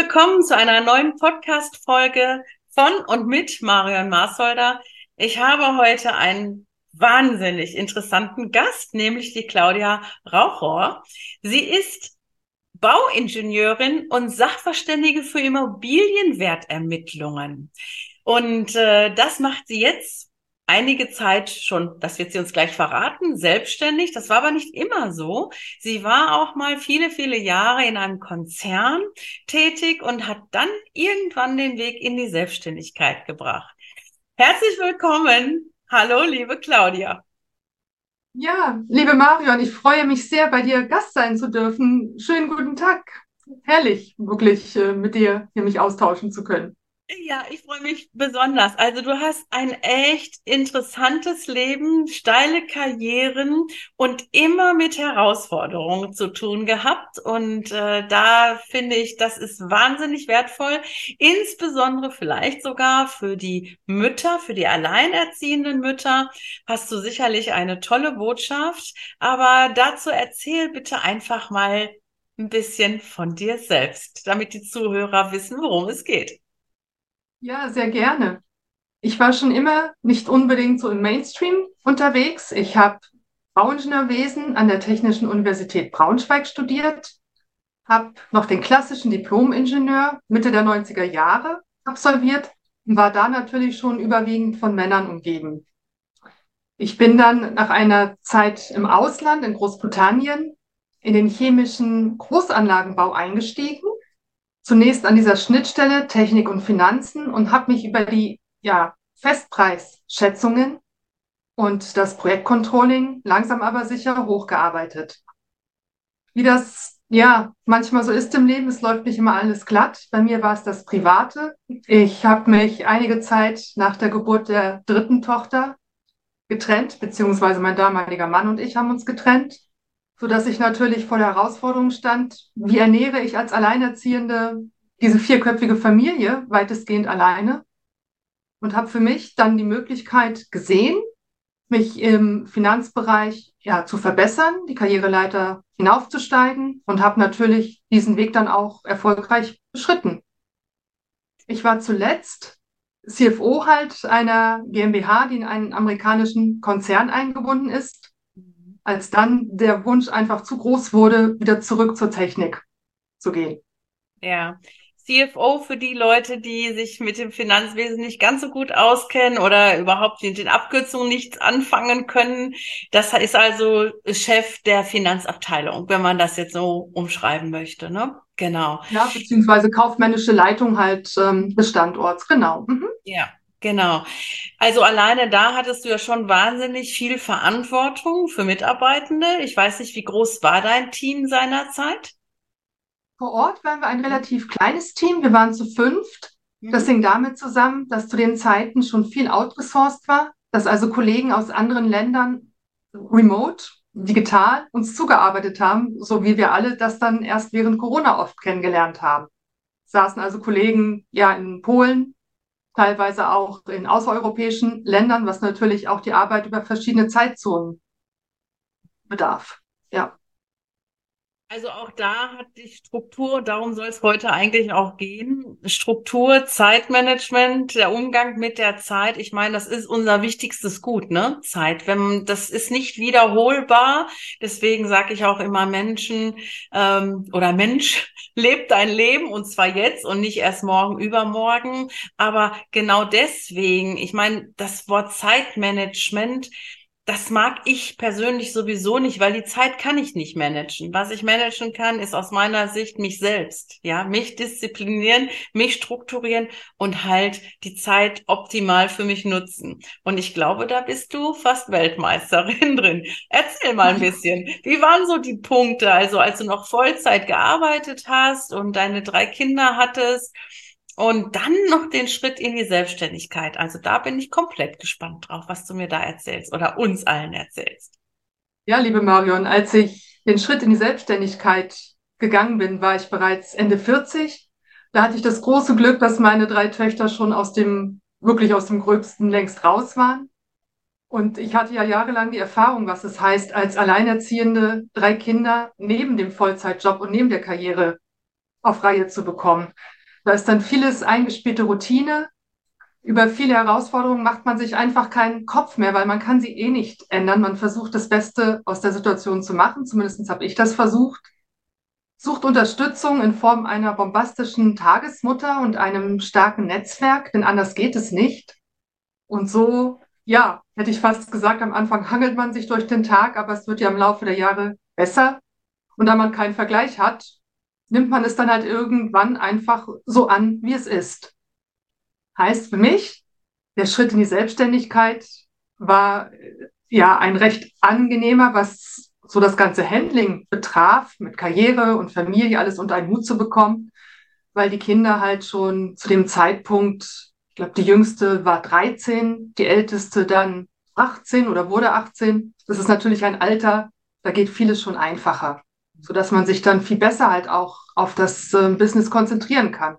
Willkommen zu einer neuen Podcast-Folge von und mit Marion Maasholder. Ich habe heute einen wahnsinnig interessanten Gast, nämlich die Claudia Rauchor. Sie ist Bauingenieurin und Sachverständige für Immobilienwertermittlungen. Und äh, das macht sie jetzt einige Zeit schon, das wird sie uns gleich verraten, selbstständig. Das war aber nicht immer so. Sie war auch mal viele, viele Jahre in einem Konzern tätig und hat dann irgendwann den Weg in die Selbstständigkeit gebracht. Herzlich willkommen. Hallo, liebe Claudia. Ja, liebe Marion, ich freue mich sehr, bei dir Gast sein zu dürfen. Schönen guten Tag. Herrlich, wirklich äh, mit dir hier mich austauschen zu können. Ja, ich freue mich besonders. Also du hast ein echt interessantes Leben, steile Karrieren und immer mit Herausforderungen zu tun gehabt. Und äh, da finde ich, das ist wahnsinnig wertvoll, insbesondere vielleicht sogar für die Mütter, für die alleinerziehenden Mütter, hast du sicherlich eine tolle Botschaft. Aber dazu erzähl bitte einfach mal ein bisschen von dir selbst, damit die Zuhörer wissen, worum es geht. Ja, sehr gerne. Ich war schon immer nicht unbedingt so im Mainstream unterwegs. Ich habe Bauingenieurwesen an der Technischen Universität Braunschweig studiert, habe noch den klassischen Diplom-Ingenieur Mitte der 90er Jahre absolviert und war da natürlich schon überwiegend von Männern umgeben. Ich bin dann nach einer Zeit im Ausland in Großbritannien in den chemischen Großanlagenbau eingestiegen zunächst an dieser Schnittstelle Technik und Finanzen und habe mich über die ja, Festpreisschätzungen und das Projektcontrolling langsam aber sicher hochgearbeitet. Wie das ja manchmal so ist im Leben, es läuft nicht immer alles glatt. Bei mir war es das Private. Ich habe mich einige Zeit nach der Geburt der dritten Tochter getrennt, beziehungsweise mein damaliger Mann und ich haben uns getrennt so dass ich natürlich vor der Herausforderung stand, wie ernähre ich als Alleinerziehende diese vierköpfige Familie weitestgehend alleine und habe für mich dann die Möglichkeit gesehen, mich im Finanzbereich ja zu verbessern, die Karriereleiter hinaufzusteigen und habe natürlich diesen Weg dann auch erfolgreich beschritten. Ich war zuletzt CFO halt einer GmbH, die in einen amerikanischen Konzern eingebunden ist als dann der Wunsch einfach zu groß wurde, wieder zurück zur Technik zu gehen. Ja. CFO für die Leute, die sich mit dem Finanzwesen nicht ganz so gut auskennen oder überhaupt mit den Abkürzungen nichts anfangen können. Das ist also Chef der Finanzabteilung, wenn man das jetzt so umschreiben möchte, ne? Genau. Ja, beziehungsweise kaufmännische Leitung halt ähm, des Standorts, genau. Mhm. Ja. Genau. Also alleine da hattest du ja schon wahnsinnig viel Verantwortung für Mitarbeitende. Ich weiß nicht, wie groß war dein Team seinerzeit? Vor Ort waren wir ein relativ kleines Team. Wir waren zu fünft. Das mhm. hing damit zusammen, dass zu den Zeiten schon viel outgesourced war, dass also Kollegen aus anderen Ländern remote, digital uns zugearbeitet haben, so wie wir alle das dann erst während Corona oft kennengelernt haben. Saßen also Kollegen ja in Polen, teilweise auch in außereuropäischen Ländern, was natürlich auch die Arbeit über verschiedene Zeitzonen bedarf. Ja. Also auch da hat die Struktur, darum soll es heute eigentlich auch gehen. Struktur, Zeitmanagement, der Umgang mit der Zeit. Ich meine, das ist unser wichtigstes Gut, ne? Zeit. Wenn das ist nicht wiederholbar. Deswegen sage ich auch immer Menschen ähm, oder Mensch lebt dein Leben und zwar jetzt und nicht erst morgen, übermorgen. Aber genau deswegen, ich meine, das Wort Zeitmanagement das mag ich persönlich sowieso nicht, weil die Zeit kann ich nicht managen. Was ich managen kann, ist aus meiner Sicht mich selbst, ja, mich disziplinieren, mich strukturieren und halt die Zeit optimal für mich nutzen. Und ich glaube, da bist du fast Weltmeisterin drin. Erzähl mal ein bisschen. Wie waren so die Punkte, also als du noch Vollzeit gearbeitet hast und deine drei Kinder hattest? Und dann noch den Schritt in die Selbstständigkeit. Also da bin ich komplett gespannt drauf, was du mir da erzählst oder uns allen erzählst. Ja, liebe Marion, als ich den Schritt in die Selbstständigkeit gegangen bin, war ich bereits Ende 40. Da hatte ich das große Glück, dass meine drei Töchter schon aus dem, wirklich aus dem Gröbsten längst raus waren. Und ich hatte ja jahrelang die Erfahrung, was es heißt, als Alleinerziehende drei Kinder neben dem Vollzeitjob und neben der Karriere auf Reihe zu bekommen. Da ist dann vieles eingespielte Routine. Über viele Herausforderungen macht man sich einfach keinen Kopf mehr, weil man kann sie eh nicht ändern. Man versucht das Beste aus der Situation zu machen. Zumindest habe ich das versucht. Sucht Unterstützung in Form einer bombastischen Tagesmutter und einem starken Netzwerk, denn anders geht es nicht. Und so, ja, hätte ich fast gesagt, am Anfang hangelt man sich durch den Tag, aber es wird ja im Laufe der Jahre besser. Und da man keinen Vergleich hat, nimmt man es dann halt irgendwann einfach so an, wie es ist. Heißt für mich, der Schritt in die Selbstständigkeit war ja ein recht angenehmer, was so das ganze Handling betraf, mit Karriere und Familie alles unter einen Hut zu bekommen, weil die Kinder halt schon zu dem Zeitpunkt, ich glaube, die jüngste war 13, die älteste dann 18 oder wurde 18. Das ist natürlich ein Alter, da geht vieles schon einfacher so dass man sich dann viel besser halt auch auf das äh, Business konzentrieren kann.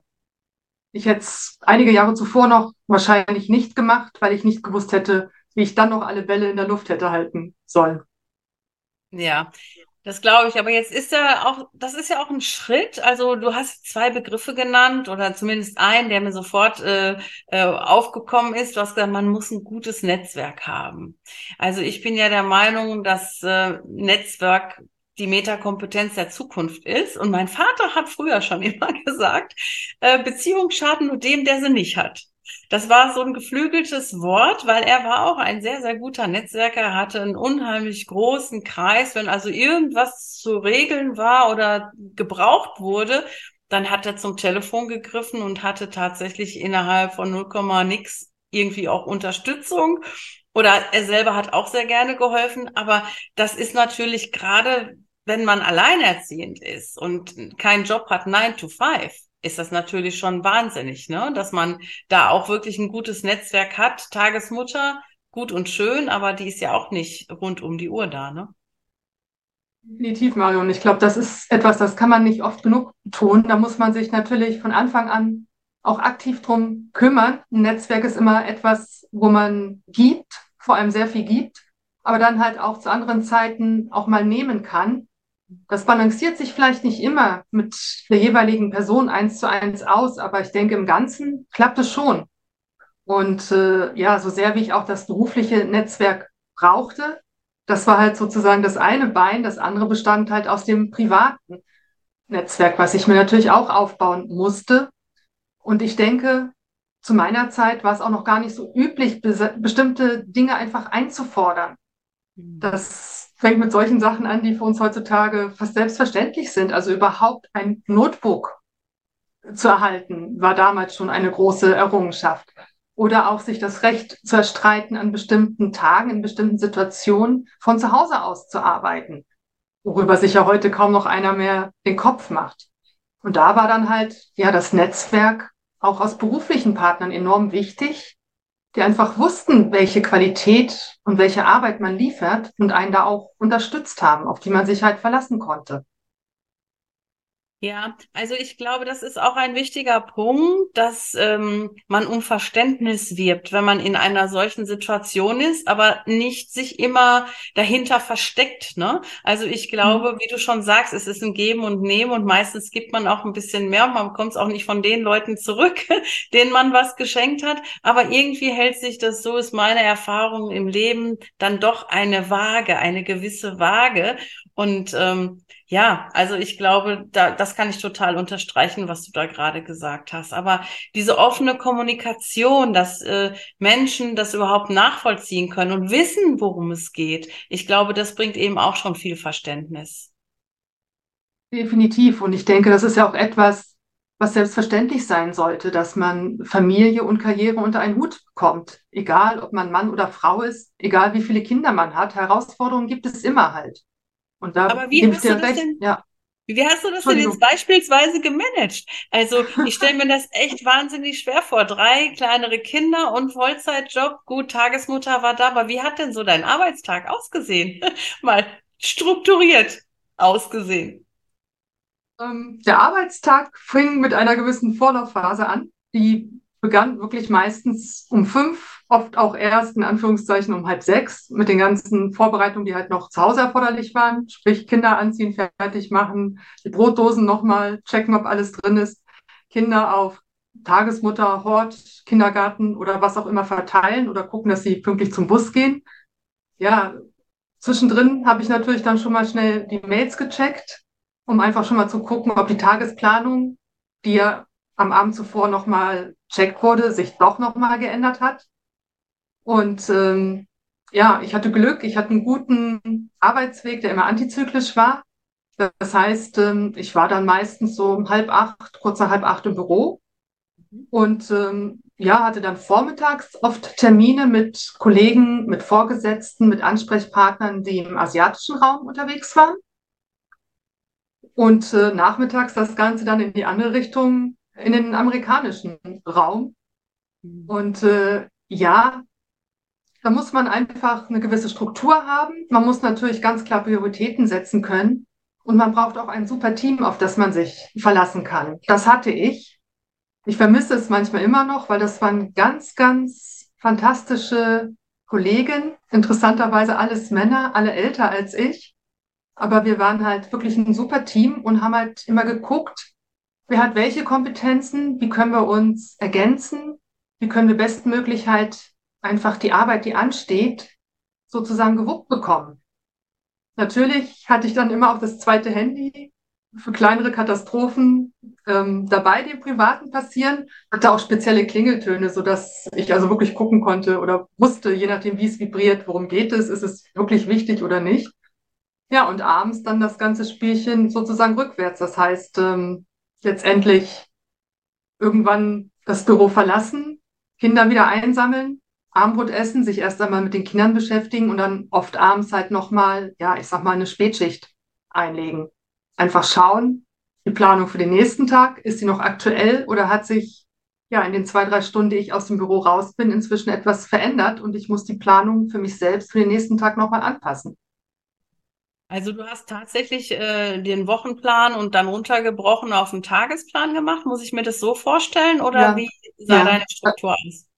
Ich hätte es einige Jahre zuvor noch wahrscheinlich nicht gemacht, weil ich nicht gewusst hätte, wie ich dann noch alle Bälle in der Luft hätte halten sollen. Ja, das glaube ich. Aber jetzt ist ja auch, das ist ja auch ein Schritt. Also du hast zwei Begriffe genannt oder zumindest einen, der mir sofort äh, äh, aufgekommen ist. Du hast gesagt, man muss ein gutes Netzwerk haben. Also ich bin ja der Meinung, dass äh, Netzwerk die Metakompetenz der Zukunft ist. Und mein Vater hat früher schon immer gesagt, äh, Beziehungen schaden nur dem, der sie nicht hat. Das war so ein geflügeltes Wort, weil er war auch ein sehr, sehr guter Netzwerker. Er hatte einen unheimlich großen Kreis. Wenn also irgendwas zu regeln war oder gebraucht wurde, dann hat er zum Telefon gegriffen und hatte tatsächlich innerhalb von 0, nix irgendwie auch Unterstützung. Oder er selber hat auch sehr gerne geholfen. Aber das ist natürlich gerade wenn man alleinerziehend ist und keinen Job hat, 9 to 5, ist das natürlich schon wahnsinnig, ne? Dass man da auch wirklich ein gutes Netzwerk hat. Tagesmutter, gut und schön, aber die ist ja auch nicht rund um die Uhr da, ne? Definitiv, Marion. Ich glaube, das ist etwas, das kann man nicht oft genug tun. Da muss man sich natürlich von Anfang an auch aktiv drum kümmern. Ein Netzwerk ist immer etwas, wo man gibt, vor allem sehr viel gibt, aber dann halt auch zu anderen Zeiten auch mal nehmen kann. Das balanciert sich vielleicht nicht immer mit der jeweiligen Person eins zu eins aus, aber ich denke, im Ganzen klappt es schon. Und äh, ja, so sehr wie ich auch das berufliche Netzwerk brauchte, das war halt sozusagen das eine Bein, das andere bestand halt aus dem privaten Netzwerk, was ich mir natürlich auch aufbauen musste. Und ich denke, zu meiner Zeit war es auch noch gar nicht so üblich, bestimmte Dinge einfach einzufordern. Mhm. Das fängt mit solchen Sachen an, die für uns heutzutage fast selbstverständlich sind. Also überhaupt ein Notebook zu erhalten, war damals schon eine große Errungenschaft. Oder auch sich das Recht zu erstreiten, an bestimmten Tagen, in bestimmten Situationen von zu Hause aus zu arbeiten, worüber sich ja heute kaum noch einer mehr den Kopf macht. Und da war dann halt, ja, das Netzwerk auch aus beruflichen Partnern enorm wichtig, die einfach wussten, welche Qualität und welche Arbeit man liefert und einen da auch unterstützt haben, auf die man sich halt verlassen konnte. Ja, also ich glaube, das ist auch ein wichtiger Punkt, dass ähm, man um Verständnis wirbt, wenn man in einer solchen Situation ist, aber nicht sich immer dahinter versteckt. Ne? Also ich glaube, mhm. wie du schon sagst, es ist ein Geben und Nehmen und meistens gibt man auch ein bisschen mehr und man bekommt es auch nicht von den Leuten zurück, denen man was geschenkt hat. Aber irgendwie hält sich das, so ist meine Erfahrung im Leben, dann doch eine Waage, eine gewisse Waage. Und ähm, Ja, also ich glaube, da, das kann ich total unterstreichen, was du da gerade gesagt hast. Aber diese offene Kommunikation, dass äh, Menschen das überhaupt nachvollziehen können und wissen, worum es geht, ich glaube, das bringt eben auch schon viel Verständnis. Definitiv. Und ich denke, das ist ja auch etwas, was selbstverständlich sein sollte, dass man Familie und Karriere unter einen Hut bekommt. Egal, ob man Mann oder Frau ist, egal wie viele Kinder man hat, Herausforderungen gibt es immer halt. Und da Aber wie hast du das recht. denn? Ja. Wie hast du das denn jetzt beispielsweise gemanagt? Also ich stelle mir das echt wahnsinnig schwer vor. Drei kleinere Kinder und Vollzeitjob, gut, Tagesmutter war da, aber wie hat denn so dein Arbeitstag ausgesehen? Mal strukturiert ausgesehen. Ähm, der Arbeitstag fing mit einer gewissen Vorlaufphase an. Die begann wirklich meistens um fünf, oft auch erst in Anführungszeichen um halb sechs mit den ganzen Vorbereitungen, die halt noch zu Hause erforderlich waren, sprich Kinder anziehen, fertig machen, die Brotdosen nochmal checken, ob alles drin ist, Kinder auf Tagesmutter, Hort, Kindergarten oder was auch immer verteilen oder gucken, dass sie pünktlich zum Bus gehen. Ja, zwischendrin habe ich natürlich dann schon mal schnell die Mails gecheckt, um einfach schon mal zu gucken, ob die Tagesplanung, die ja am Abend zuvor nochmal checkt wurde, sich doch nochmal geändert hat. Und ähm, ja, ich hatte Glück, ich hatte einen guten Arbeitsweg, der immer antizyklisch war. Das heißt, ähm, ich war dann meistens so um halb acht, kurz nach halb acht im Büro und ähm, ja, hatte dann vormittags oft Termine mit Kollegen, mit Vorgesetzten, mit Ansprechpartnern, die im asiatischen Raum unterwegs waren. Und äh, nachmittags das Ganze dann in die andere Richtung, in den amerikanischen Raum. Mhm. Und äh, ja, da muss man einfach eine gewisse Struktur haben. Man muss natürlich ganz klar Prioritäten setzen können. Und man braucht auch ein super Team, auf das man sich verlassen kann. Das hatte ich. Ich vermisse es manchmal immer noch, weil das waren ganz, ganz fantastische Kollegen. Interessanterweise alles Männer, alle älter als ich. Aber wir waren halt wirklich ein super Team und haben halt immer geguckt, wer hat welche Kompetenzen, wie können wir uns ergänzen, wie können wir bestmöglich halt einfach die Arbeit, die ansteht, sozusagen gewuppt bekommen. Natürlich hatte ich dann immer auch das zweite Handy für kleinere Katastrophen ähm, dabei, die im Privaten passieren. Hatte auch spezielle Klingeltöne, so dass ich also wirklich gucken konnte oder wusste, je nachdem, wie es vibriert, worum geht es, ist es wirklich wichtig oder nicht. Ja, und abends dann das ganze Spielchen sozusagen rückwärts. Das heißt, ähm, letztendlich irgendwann das Büro verlassen, Kinder wieder einsammeln, Abendbrot essen, sich erst einmal mit den Kindern beschäftigen und dann oft abends halt nochmal, ja, ich sag mal, eine Spätschicht einlegen. Einfach schauen, die Planung für den nächsten Tag, ist sie noch aktuell oder hat sich ja in den zwei, drei Stunden, die ich aus dem Büro raus bin, inzwischen etwas verändert und ich muss die Planung für mich selbst für den nächsten Tag nochmal anpassen. Also du hast tatsächlich äh, den Wochenplan und dann runtergebrochen auf einen Tagesplan gemacht. Muss ich mir das so vorstellen oder ja. wie sah ja. deine Struktur aus?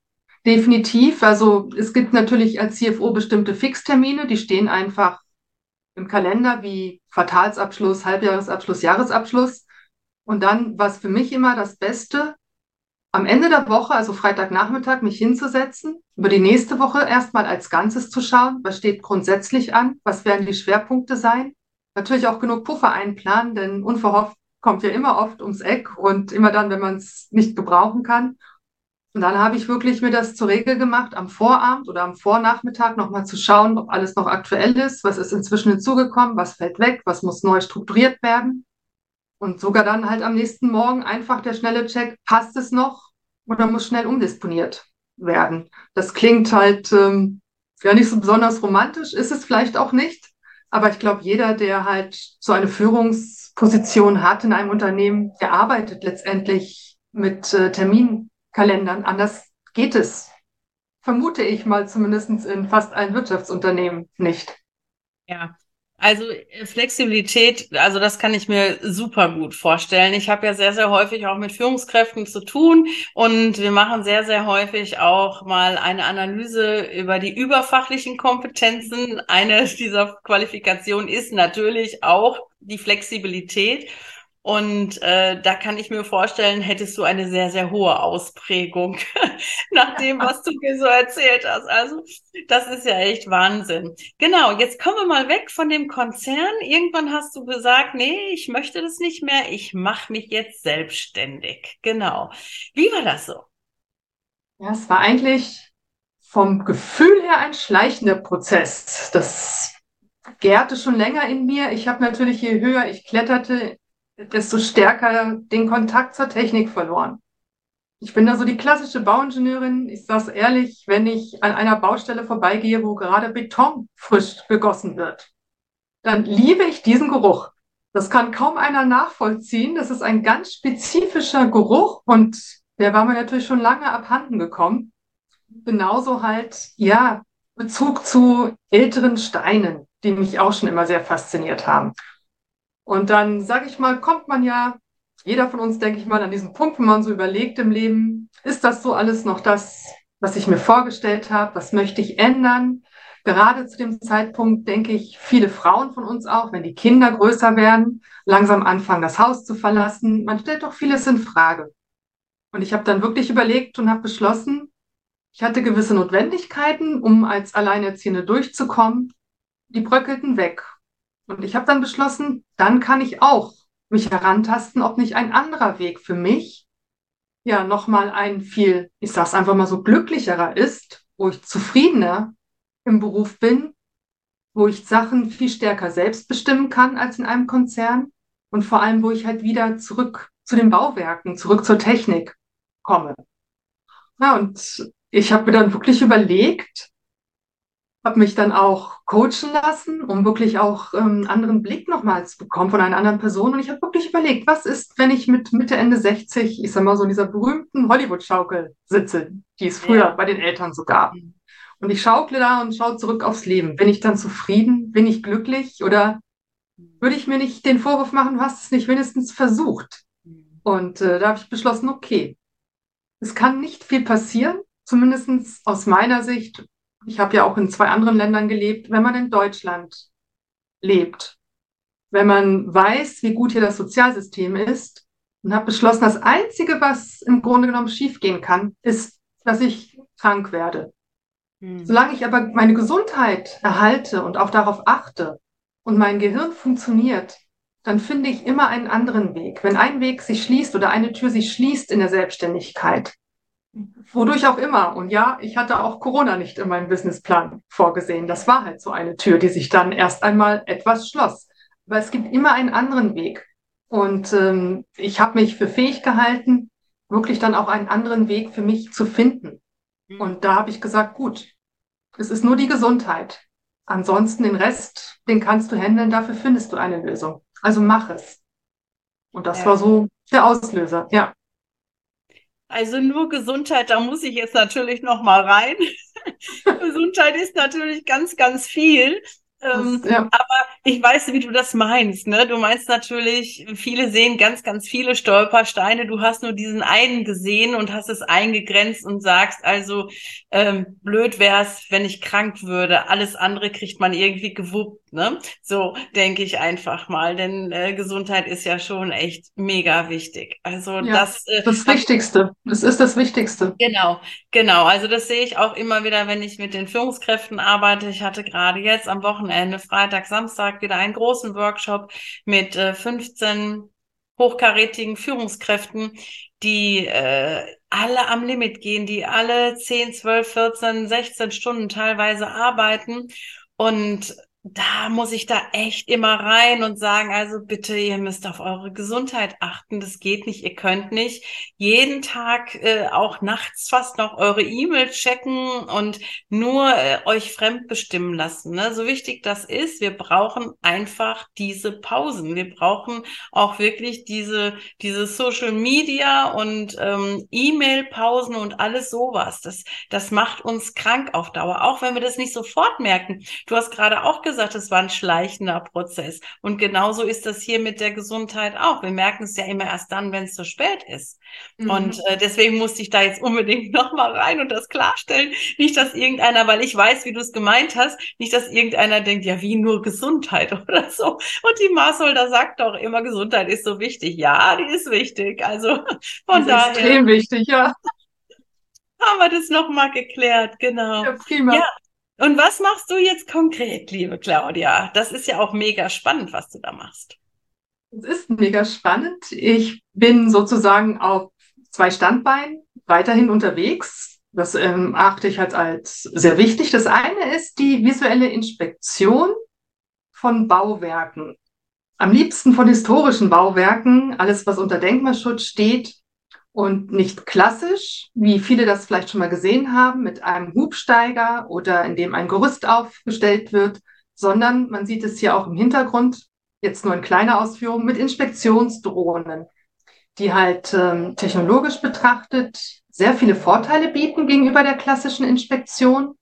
Definitiv. Also es gibt natürlich als CFO bestimmte Fixtermine, die stehen einfach im Kalender wie Quartalsabschluss, Halbjahresabschluss, Jahresabschluss. Und dann, was für mich immer das Beste, am Ende der Woche, also Freitagnachmittag, mich hinzusetzen, über die nächste Woche erstmal als Ganzes zu schauen, was steht grundsätzlich an, was werden die Schwerpunkte sein. Natürlich auch genug Puffer einplanen, denn unverhofft kommt ja immer oft ums Eck und immer dann, wenn man es nicht gebrauchen kann. Und dann habe ich wirklich mir das zur Regel gemacht, am Vorabend oder am Vornachmittag nochmal zu schauen, ob alles noch aktuell ist, was ist inzwischen hinzugekommen, was fällt weg, was muss neu strukturiert werden. Und sogar dann halt am nächsten Morgen einfach der schnelle Check, passt es noch oder muss schnell umdisponiert werden. Das klingt halt ähm, ja nicht so besonders romantisch, ist es vielleicht auch nicht. Aber ich glaube, jeder, der halt so eine Führungsposition hat in einem Unternehmen, der arbeitet letztendlich mit äh, Terminkalendern. Anders geht es, vermute ich mal zumindest in fast allen Wirtschaftsunternehmen nicht. Ja, also äh, Flexibilität, also das kann ich mir super gut vorstellen. Ich habe ja sehr, sehr häufig auch mit Führungskräften zu tun und wir machen sehr, sehr häufig auch mal eine Analyse über die überfachlichen Kompetenzen. Eine dieser Qualifikationen ist natürlich auch die Flexibilität. Und äh, da kann ich mir vorstellen, hättest du eine sehr, sehr hohe Ausprägung nach dem, was du mir so erzählt hast. Also das ist ja echt Wahnsinn. Genau, jetzt kommen wir mal weg von dem Konzern. Irgendwann hast du gesagt, nee, ich möchte das nicht mehr, ich mache mich jetzt selbstständig. Genau. Wie war das so? Ja, es war eigentlich vom Gefühl her ein schleichender Prozess. Das gärte schon länger in mir. Ich habe natürlich, je höher ich kletterte, desto stärker den Kontakt zur Technik verloren. Ich bin da so die klassische Bauingenieurin. Ich sage ehrlich, wenn ich an einer Baustelle vorbeigehe, wo gerade Beton frisch gegossen wird, dann liebe ich diesen Geruch. Das kann kaum einer nachvollziehen. Das ist ein ganz spezifischer Geruch und der war mir natürlich schon lange abhanden gekommen. Genauso halt, ja, Bezug zu älteren Steinen, die mich auch schon immer sehr fasziniert haben. Und dann, sage ich mal, kommt man ja, jeder von uns, denke ich mal, an diesen Punkt, wenn man so überlegt im Leben, ist das so alles noch das, was ich mir vorgestellt habe? Was möchte ich ändern? Gerade zu dem Zeitpunkt denke ich, viele Frauen von uns auch, wenn die Kinder größer werden, langsam anfangen, das Haus zu verlassen. Man stellt doch vieles in Frage. Und ich habe dann wirklich überlegt und habe beschlossen, ich hatte gewisse Notwendigkeiten, um als Alleinerziehende durchzukommen. Die bröckelten weg. Und ich habe dann beschlossen, dann kann ich auch mich herantasten, ob nicht ein anderer Weg für mich ja nochmal ein viel, ich sag's einfach mal so, glücklicherer ist, wo ich zufriedener im Beruf bin, wo ich Sachen viel stärker selbst bestimmen kann als in einem Konzern und vor allem, wo ich halt wieder zurück zu den Bauwerken, zurück zur Technik komme. Ja, und ich habe mir dann wirklich überlegt, habe mich dann auch coachen lassen, um wirklich auch ähm, einen anderen Blick nochmal zu bekommen von einer anderen Person. Und ich habe wirklich überlegt, was ist, wenn ich mit Mitte, Ende 60, ich sag mal so in dieser berühmten Hollywood-Schaukel sitze, die es früher ja. bei den Eltern so gab. Und ich schaukle da und schaue zurück aufs Leben. Bin ich dann zufrieden? Bin ich glücklich? Oder würde ich mir nicht den Vorwurf machen, du hast es nicht wenigstens versucht? Und äh, da habe ich beschlossen, okay, es kann nicht viel passieren, zumindest aus meiner Sicht, ich habe ja auch in zwei anderen Ländern gelebt, wenn man in Deutschland lebt, wenn man weiß, wie gut hier das Sozialsystem ist und habe beschlossen, das Einzige, was im Grunde genommen schiefgehen kann, ist, dass ich krank werde. Hm. Solange ich aber meine Gesundheit erhalte und auch darauf achte und mein Gehirn funktioniert, dann finde ich immer einen anderen Weg. Wenn ein Weg sich schließt oder eine Tür sich schließt in der Selbstständigkeit, Wodurch auch immer. Und ja, ich hatte auch Corona nicht in meinem Businessplan vorgesehen. Das war halt so eine Tür, die sich dann erst einmal etwas schloss. Aber es gibt immer einen anderen Weg. Und ähm, ich habe mich für fähig gehalten, wirklich dann auch einen anderen Weg für mich zu finden. Mhm. Und da habe ich gesagt, gut, es ist nur die Gesundheit. Ansonsten den Rest, den kannst du handeln, dafür findest du eine Lösung. Also mach es. Und das ja. war so der Auslöser, ja. Also nur Gesundheit, da muss ich jetzt natürlich noch mal rein. Gesundheit ist natürlich ganz, ganz viel. Ähm, ja. Aber ich weiß, wie du das meinst. Ne? Du meinst natürlich, viele sehen ganz, ganz viele Stolpersteine. Du hast nur diesen einen gesehen und hast es eingegrenzt und sagst also, ähm, blöd wär's, wenn ich krank würde. Alles andere kriegt man irgendwie gewuppt. Ne? So denke ich einfach mal, denn äh, Gesundheit ist ja schon echt mega wichtig. Also ja, das äh, das Wichtigste. Das ist das Wichtigste. Genau, genau. Also das sehe ich auch immer wieder, wenn ich mit den Führungskräften arbeite. Ich hatte gerade jetzt am Wochenende, Freitag, Samstag wieder einen großen Workshop mit äh, 15 hochkarätigen Führungskräften, die äh, alle am Limit gehen, die alle 10, 12, 14, 16 Stunden teilweise arbeiten und da muss ich da echt immer rein und sagen, also bitte, ihr müsst auf eure Gesundheit achten. Das geht nicht. Ihr könnt nicht jeden Tag, äh, auch nachts fast noch eure E-Mail checken und nur äh, euch fremd bestimmen lassen. Ne? So wichtig das ist, wir brauchen einfach diese Pausen. Wir brauchen auch wirklich diese, diese Social Media und ähm, E-Mail-Pausen und alles sowas. Das, das macht uns krank auf Dauer, auch wenn wir das nicht sofort merken. Du hast gerade auch gesagt, gesagt, es war ein schleichender Prozess. Und genauso ist das hier mit der Gesundheit auch. Wir merken es ja immer erst dann, wenn es zu spät ist. Mhm. Und äh, deswegen musste ich da jetzt unbedingt nochmal rein und das klarstellen. Nicht, dass irgendeiner, weil ich weiß, wie du es gemeint hast, nicht, dass irgendeiner denkt, ja, wie nur Gesundheit oder so. Und die Maßholder sagt doch immer, Gesundheit ist so wichtig. Ja, die ist wichtig. Also von daher. Extrem wichtig, ja. Haben wir das nochmal geklärt, genau. Ja, prima. Ja. Und was machst du jetzt konkret, liebe Claudia? Das ist ja auch mega spannend, was du da machst. Es ist mega spannend. Ich bin sozusagen auf zwei Standbeinen weiterhin unterwegs. Das ähm, achte ich halt als sehr wichtig. Das eine ist die visuelle Inspektion von Bauwerken. Am liebsten von historischen Bauwerken, alles was unter Denkmalschutz steht, und nicht klassisch, wie viele das vielleicht schon mal gesehen haben, mit einem Hubsteiger oder in dem ein Gerüst aufgestellt wird, sondern man sieht es hier auch im Hintergrund, jetzt nur in kleiner Ausführung, mit Inspektionsdrohnen, die halt ähm, technologisch betrachtet sehr viele Vorteile bieten gegenüber der klassischen Inspektion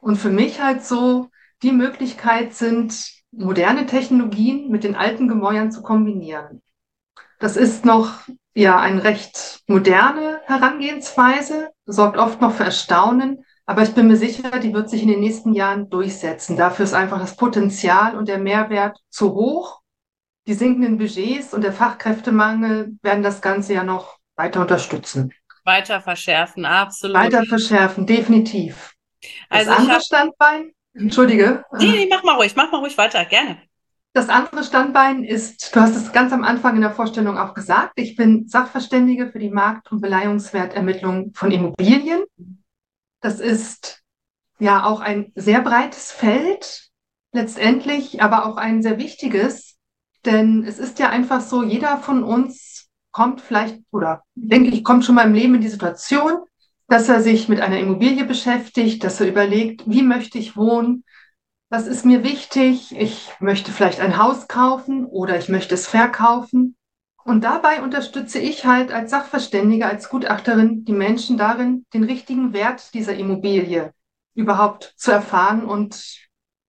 und für mich halt so die Möglichkeit sind, moderne Technologien mit den alten Gemäuern zu kombinieren. Das ist noch ja eine recht moderne Herangehensweise, sorgt oft noch für Erstaunen, aber ich bin mir sicher, die wird sich in den nächsten Jahren durchsetzen. Dafür ist einfach das Potenzial und der Mehrwert zu hoch. Die sinkenden Budgets und der Fachkräftemangel werden das Ganze ja noch weiter unterstützen. Weiter verschärfen, absolut. Weiter verschärfen, definitiv. Das also andere hab... Standbein, entschuldige. Nee, nee, mach mal ruhig, mach mal ruhig weiter, gerne. Das andere Standbein ist, du hast es ganz am Anfang in der Vorstellung auch gesagt, ich bin Sachverständige für die Markt- und Beleihungswertermittlung von Immobilien. Das ist ja auch ein sehr breites Feld letztendlich, aber auch ein sehr wichtiges, denn es ist ja einfach so, jeder von uns kommt vielleicht oder denke ich, kommt schon mal im Leben in die Situation, dass er sich mit einer Immobilie beschäftigt, dass er überlegt, wie möchte ich wohnen, was ist mir wichtig? Ich möchte vielleicht ein Haus kaufen oder ich möchte es verkaufen. Und dabei unterstütze ich halt als Sachverständige, als Gutachterin die Menschen darin, den richtigen Wert dieser Immobilie überhaupt zu erfahren und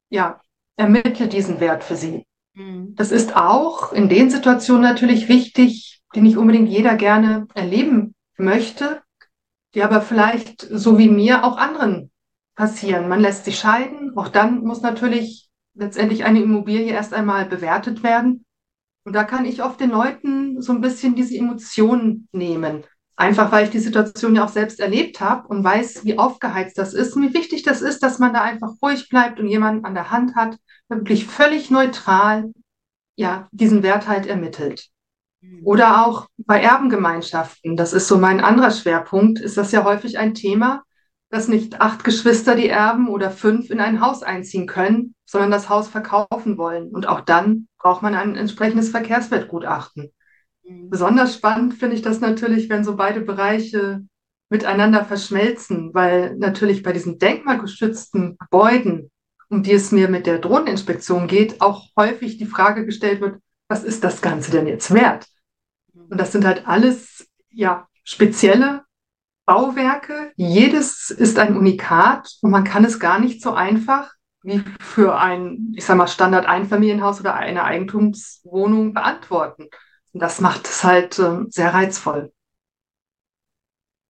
ja, ermittle diesen Wert für sie. Mhm. Das ist auch in den Situationen natürlich wichtig, die nicht unbedingt jeder gerne erleben möchte, die aber vielleicht so wie mir auch anderen passieren. Man lässt sich scheiden. Auch dann muss natürlich letztendlich eine Immobilie erst einmal bewertet werden. Und da kann ich oft den Leuten so ein bisschen diese Emotionen nehmen. Einfach weil ich die Situation ja auch selbst erlebt habe und weiß, wie aufgeheizt das ist und wie wichtig das ist, dass man da einfach ruhig bleibt und jemanden an der Hand hat, wirklich völlig neutral ja, diesen Wert halt ermittelt. Mhm. Oder auch bei Erbengemeinschaften, das ist so mein anderer Schwerpunkt, ist das ja häufig ein Thema, dass nicht acht Geschwister, die erben oder fünf in ein Haus einziehen können, sondern das Haus verkaufen wollen. Und auch dann braucht man ein entsprechendes Verkehrswertgutachten. Mhm. Besonders spannend finde ich das natürlich, wenn so beide Bereiche miteinander verschmelzen, weil natürlich bei diesen denkmalgeschützten Gebäuden, um die es mir mit der Drohneninspektion geht, auch häufig die Frage gestellt wird, was ist das Ganze denn jetzt wert? Mhm. Und das sind halt alles, ja, spezielle Bauwerke. Jedes ist ein Unikat und man kann es gar nicht so einfach wie für ein, ich sag mal, Standard-Einfamilienhaus oder eine Eigentumswohnung beantworten. Und das macht es halt äh, sehr reizvoll.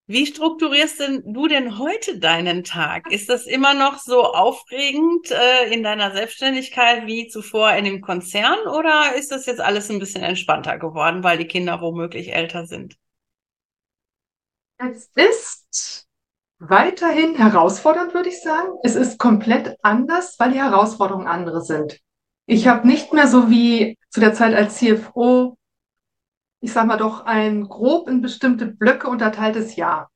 Wie strukturierst denn du denn heute deinen Tag? Ist das immer noch so aufregend äh, in deiner Selbstständigkeit wie zuvor in dem Konzern oder ist das jetzt alles ein bisschen entspannter geworden, weil die Kinder womöglich älter sind? Es ist weiterhin herausfordernd, würde ich sagen. Es ist komplett anders, weil die Herausforderungen andere sind. Ich habe nicht mehr so wie zu der Zeit als CFO, ich sage mal doch, ein grob in bestimmte Blöcke unterteiltes Jahr,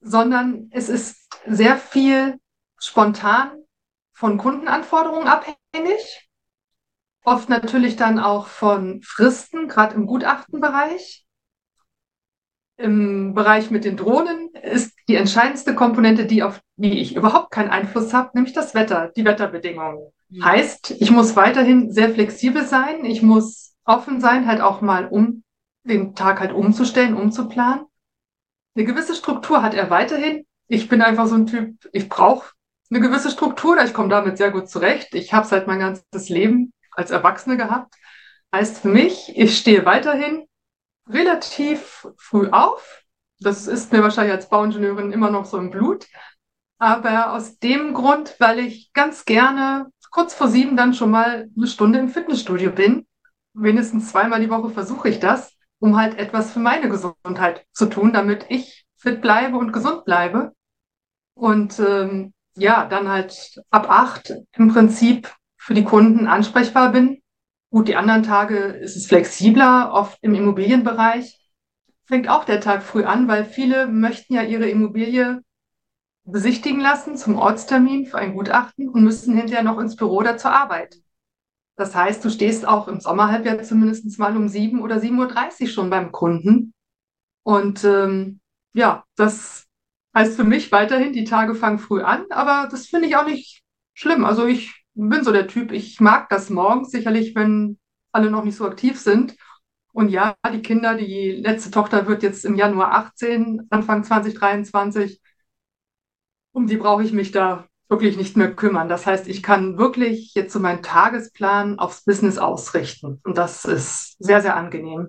sondern es ist sehr viel spontan von Kundenanforderungen abhängig, oft natürlich dann auch von Fristen, gerade im Gutachtenbereich. Im Bereich mit den Drohnen ist die entscheidendste Komponente, die auf die ich überhaupt keinen Einfluss habe, nämlich das Wetter, die Wetterbedingungen. Mhm. Heißt, ich muss weiterhin sehr flexibel sein, ich muss offen sein, halt auch mal um den Tag halt umzustellen, umzuplanen. Eine gewisse Struktur hat er weiterhin. Ich bin einfach so ein Typ, ich brauche eine gewisse Struktur. Ich komme damit sehr gut zurecht. Ich habe seit mein ganzes Leben als Erwachsene gehabt. Heißt für mich, ich stehe weiterhin relativ früh auf. Das ist mir wahrscheinlich als Bauingenieurin immer noch so im Blut. Aber aus dem Grund, weil ich ganz gerne kurz vor sieben dann schon mal eine Stunde im Fitnessstudio bin. Wenigstens zweimal die Woche versuche ich das, um halt etwas für meine Gesundheit zu tun, damit ich fit bleibe und gesund bleibe. Und ähm, ja, dann halt ab acht im Prinzip für die Kunden ansprechbar bin. Gut, die anderen Tage ist es flexibler, oft im Immobilienbereich. Fängt auch der Tag früh an, weil viele möchten ja ihre Immobilie besichtigen lassen zum Ortstermin für ein Gutachten und müssen hinterher noch ins Büro oder zur Arbeit. Das heißt, du stehst auch im Sommerhalbjahr zumindest mal um sieben oder 7.30 Uhr schon beim Kunden. Und ähm, ja, das heißt für mich weiterhin, die Tage fangen früh an, aber das finde ich auch nicht schlimm. Also ich bin so der Typ, ich mag das morgens, sicherlich, wenn alle noch nicht so aktiv sind. Und ja, die Kinder, die letzte Tochter wird jetzt im Januar 18, Anfang 2023. Um die brauche ich mich da wirklich nicht mehr kümmern. Das heißt, ich kann wirklich jetzt so meinen Tagesplan aufs Business ausrichten. Und das ist sehr, sehr angenehm.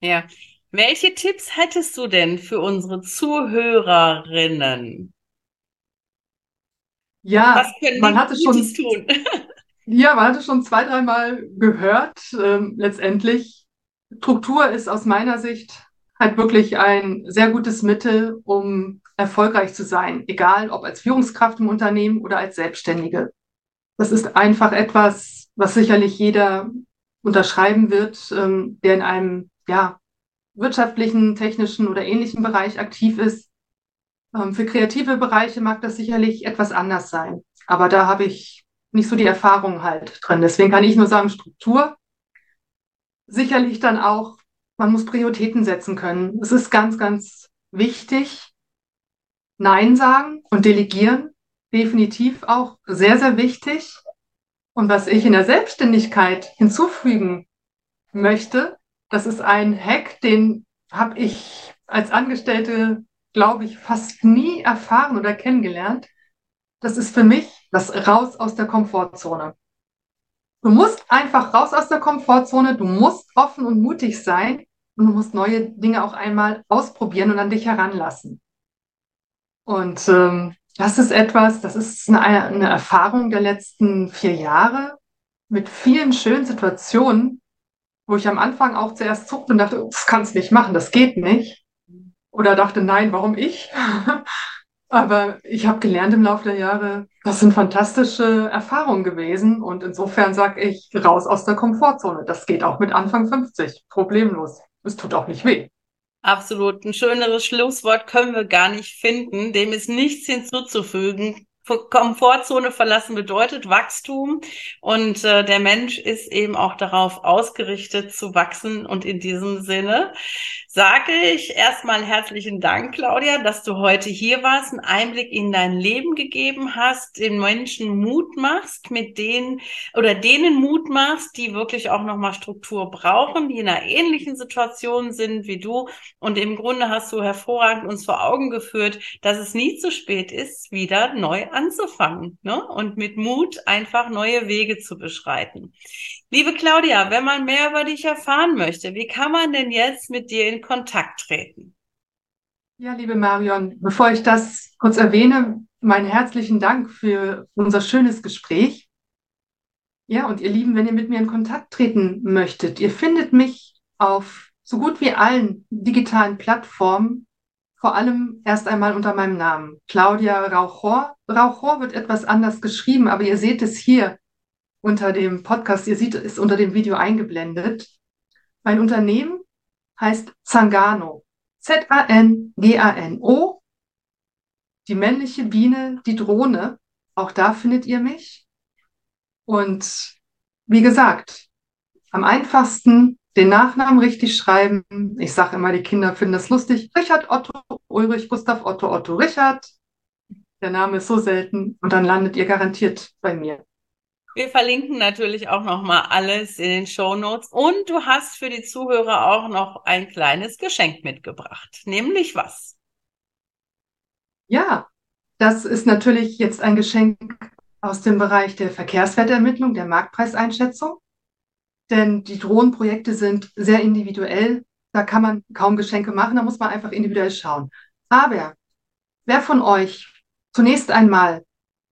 Ja. Welche Tipps hättest du denn für unsere Zuhörerinnen? Ja, Was können man hatte schon, tun? ja, man hatte schon zwei, dreimal gehört. Ähm, letztendlich, Struktur ist aus meiner Sicht halt wirklich ein sehr gutes Mittel, um erfolgreich zu sein, egal ob als Führungskraft im Unternehmen oder als Selbstständige. Das ist einfach etwas, was sicherlich jeder unterschreiben wird, ähm, der in einem ja, wirtschaftlichen, technischen oder ähnlichen Bereich aktiv ist. Ähm, für kreative Bereiche mag das sicherlich etwas anders sein. Aber da habe ich nicht so die Erfahrung halt drin. Deswegen kann ich nur sagen, Struktur. Sicherlich dann auch, man muss Prioritäten setzen können. Es ist ganz, ganz wichtig, Nein sagen und delegieren. Definitiv auch sehr, sehr wichtig. Und was ich in der Selbstständigkeit hinzufügen möchte, das ist ein Hack, den habe ich als Angestellte, glaube ich, fast nie erfahren oder kennengelernt. Das ist für mich das Raus aus der Komfortzone. Du musst einfach raus aus der Komfortzone, du musst offen und mutig sein und du musst neue Dinge auch einmal ausprobieren und an dich heranlassen. Und ähm, das ist etwas, das ist eine, eine Erfahrung der letzten vier Jahre mit vielen schönen Situationen, wo ich am Anfang auch zuerst zuckte und dachte, das kannst nicht machen, das geht nicht. Oder dachte, nein, warum ich? Aber ich habe gelernt im Laufe der Jahre, das sind fantastische Erfahrungen gewesen. Und insofern sage ich, raus aus der Komfortzone. Das geht auch mit Anfang 50, problemlos. Es tut auch nicht weh. Absolut. Ein schöneres Schlusswort können wir gar nicht finden. Dem ist nichts hinzuzufügen. Komfortzone verlassen bedeutet Wachstum und äh, der Mensch ist eben auch darauf ausgerichtet zu wachsen und in diesem Sinne sage ich erstmal herzlichen Dank, Claudia, dass du heute hier warst, einen Einblick in dein Leben gegeben hast, den Menschen Mut machst, mit denen oder denen Mut machst, die wirklich auch nochmal Struktur brauchen, die in einer ähnlichen Situation sind wie du. Und im Grunde hast du hervorragend uns vor Augen geführt, dass es nie zu spät ist, wieder neu anzufangen ne? und mit Mut einfach neue Wege zu beschreiten. Liebe Claudia, wenn man mehr über dich erfahren möchte, wie kann man denn jetzt mit dir in Kontakt treten? Ja, liebe Marion, bevor ich das kurz erwähne, meinen herzlichen Dank für unser schönes Gespräch. Ja, und ihr Lieben, wenn ihr mit mir in Kontakt treten möchtet, ihr findet mich auf so gut wie allen digitalen Plattformen, vor allem erst einmal unter meinem Namen, Claudia Rauchor. Rauchor wird etwas anders geschrieben, aber ihr seht es hier unter dem Podcast, ihr seht es unter dem Video eingeblendet. Mein Unternehmen heißt Zangano. Z-A-N-G-A-N-O. Die männliche Biene, die Drohne. Auch da findet ihr mich. Und wie gesagt, am einfachsten den Nachnamen richtig schreiben. Ich sage immer, die Kinder finden das lustig. Richard Otto Ulrich Gustav Otto Otto Richard. Der Name ist so selten und dann landet ihr garantiert bei mir. Wir verlinken natürlich auch noch mal alles in den Show Notes und du hast für die Zuhörer auch noch ein kleines Geschenk mitgebracht, nämlich was? Ja, Das ist natürlich jetzt ein Geschenk aus dem Bereich der Verkehrswertermittlung, der Marktpreiseinschätzung. Denn die Drohnenprojekte sind sehr individuell. Da kann man kaum Geschenke machen, da muss man einfach individuell schauen. Aber wer von euch zunächst einmal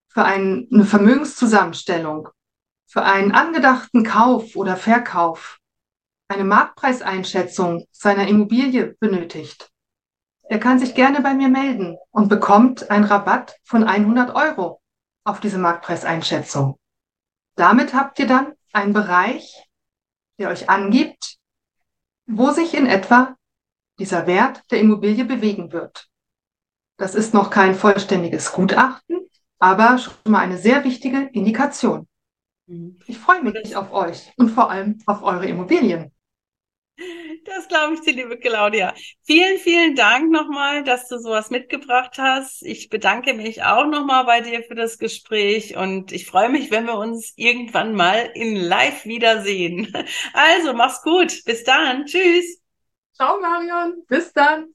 für ein, eine Vermögenszusammenstellung, für einen angedachten Kauf oder Verkauf eine Marktpreiseinschätzung seiner Immobilie benötigt, der kann sich gerne bei mir melden und bekommt einen Rabatt von 100 Euro auf diese Marktpreiseinschätzung. Damit habt ihr dann einen Bereich, der euch angibt, wo sich in etwa dieser Wert der Immobilie bewegen wird. Das ist noch kein vollständiges Gutachten, aber schon mal eine sehr wichtige Indikation. Mhm. Ich freue mich auf euch und vor allem auf eure Immobilien. Das glaube ich dir, liebe Claudia. Vielen, vielen Dank nochmal, dass du sowas mitgebracht hast. Ich bedanke mich auch nochmal bei dir für das Gespräch und ich freue mich, wenn wir uns irgendwann mal in Live wiedersehen. Also, mach's gut. Bis dann. Tschüss. Ciao, Marion. Bis dann.